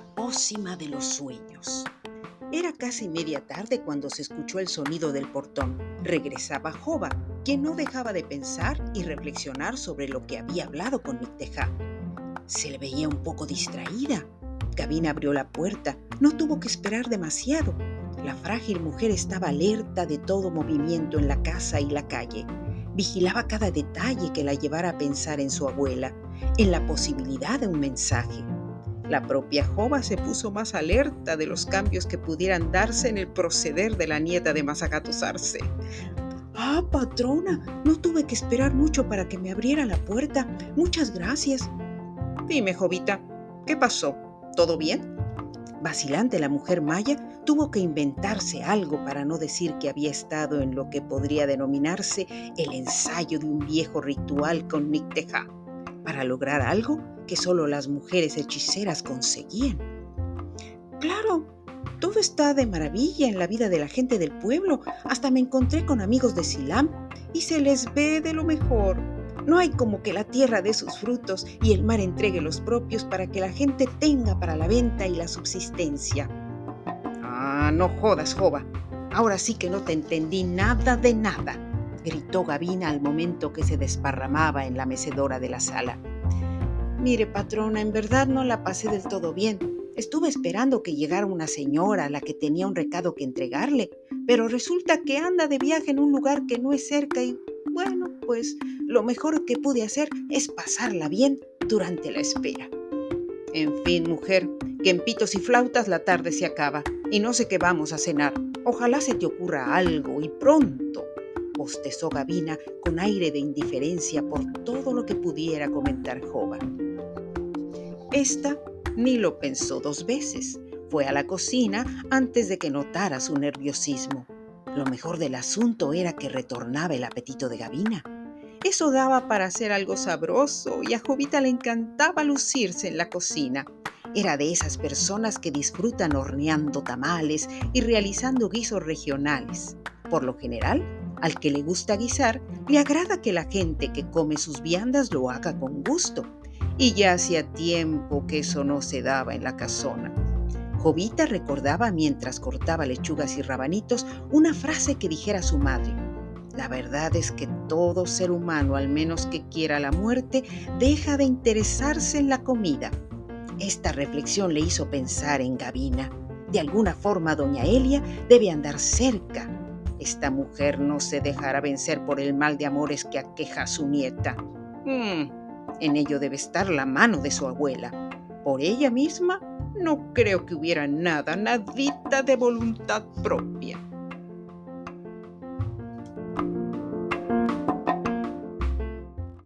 pócima de los sueños. Era casi media tarde cuando se escuchó el sonido del portón. Regresaba Jova, quien no dejaba de pensar y reflexionar sobre lo que había hablado con Nicteja. Se le veía un poco distraída. Gavin abrió la puerta. No tuvo que esperar demasiado. La frágil mujer estaba alerta de todo movimiento en la casa y la calle. Vigilaba cada detalle que la llevara a pensar en su abuela, en la posibilidad de un mensaje. La propia Jova se puso más alerta de los cambios que pudieran darse en el proceder de la nieta de Masagatusarse. Ah, patrona, no tuve que esperar mucho para que me abriera la puerta. Muchas gracias. Dime, Jovita, ¿qué pasó? ¿Todo bien? Vacilante, la mujer maya tuvo que inventarse algo para no decir que había estado en lo que podría denominarse el ensayo de un viejo ritual con Nicteja, para lograr algo que solo las mujeres hechiceras conseguían. Claro, todo está de maravilla en la vida de la gente del pueblo. Hasta me encontré con amigos de Silam y se les ve de lo mejor. No hay como que la tierra dé sus frutos y el mar entregue los propios para que la gente tenga para la venta y la subsistencia. Ah, no jodas, Jova. Ahora sí que no te entendí nada de nada, gritó Gavina al momento que se desparramaba en la mecedora de la sala. Mire, patrona, en verdad no la pasé del todo bien. Estuve esperando que llegara una señora a la que tenía un recado que entregarle, pero resulta que anda de viaje en un lugar que no es cerca y, bueno, pues lo mejor que pude hacer es pasarla bien durante la espera. En fin, mujer, que en pitos y flautas la tarde se acaba y no sé qué vamos a cenar. Ojalá se te ocurra algo y pronto, bostezó Gavina con aire de indiferencia por todo lo que pudiera comentar Jova. Esta ni lo pensó dos veces. Fue a la cocina antes de que notara su nerviosismo. Lo mejor del asunto era que retornaba el apetito de Gavina. Eso daba para hacer algo sabroso y a Jovita le encantaba lucirse en la cocina. Era de esas personas que disfrutan horneando tamales y realizando guisos regionales. Por lo general, al que le gusta guisar, le agrada que la gente que come sus viandas lo haga con gusto y ya hacía tiempo que eso no se daba en la casona. Jovita recordaba mientras cortaba lechugas y rabanitos una frase que dijera su madre. La verdad es que todo ser humano, al menos que quiera la muerte, deja de interesarse en la comida. Esta reflexión le hizo pensar en Gavina. De alguna forma, doña Elia debe andar cerca. Esta mujer no se dejará vencer por el mal de amores que aqueja a su nieta. Hmm, en ello debe estar la mano de su abuela. Por ella misma, no creo que hubiera nada, nadita de voluntad propia.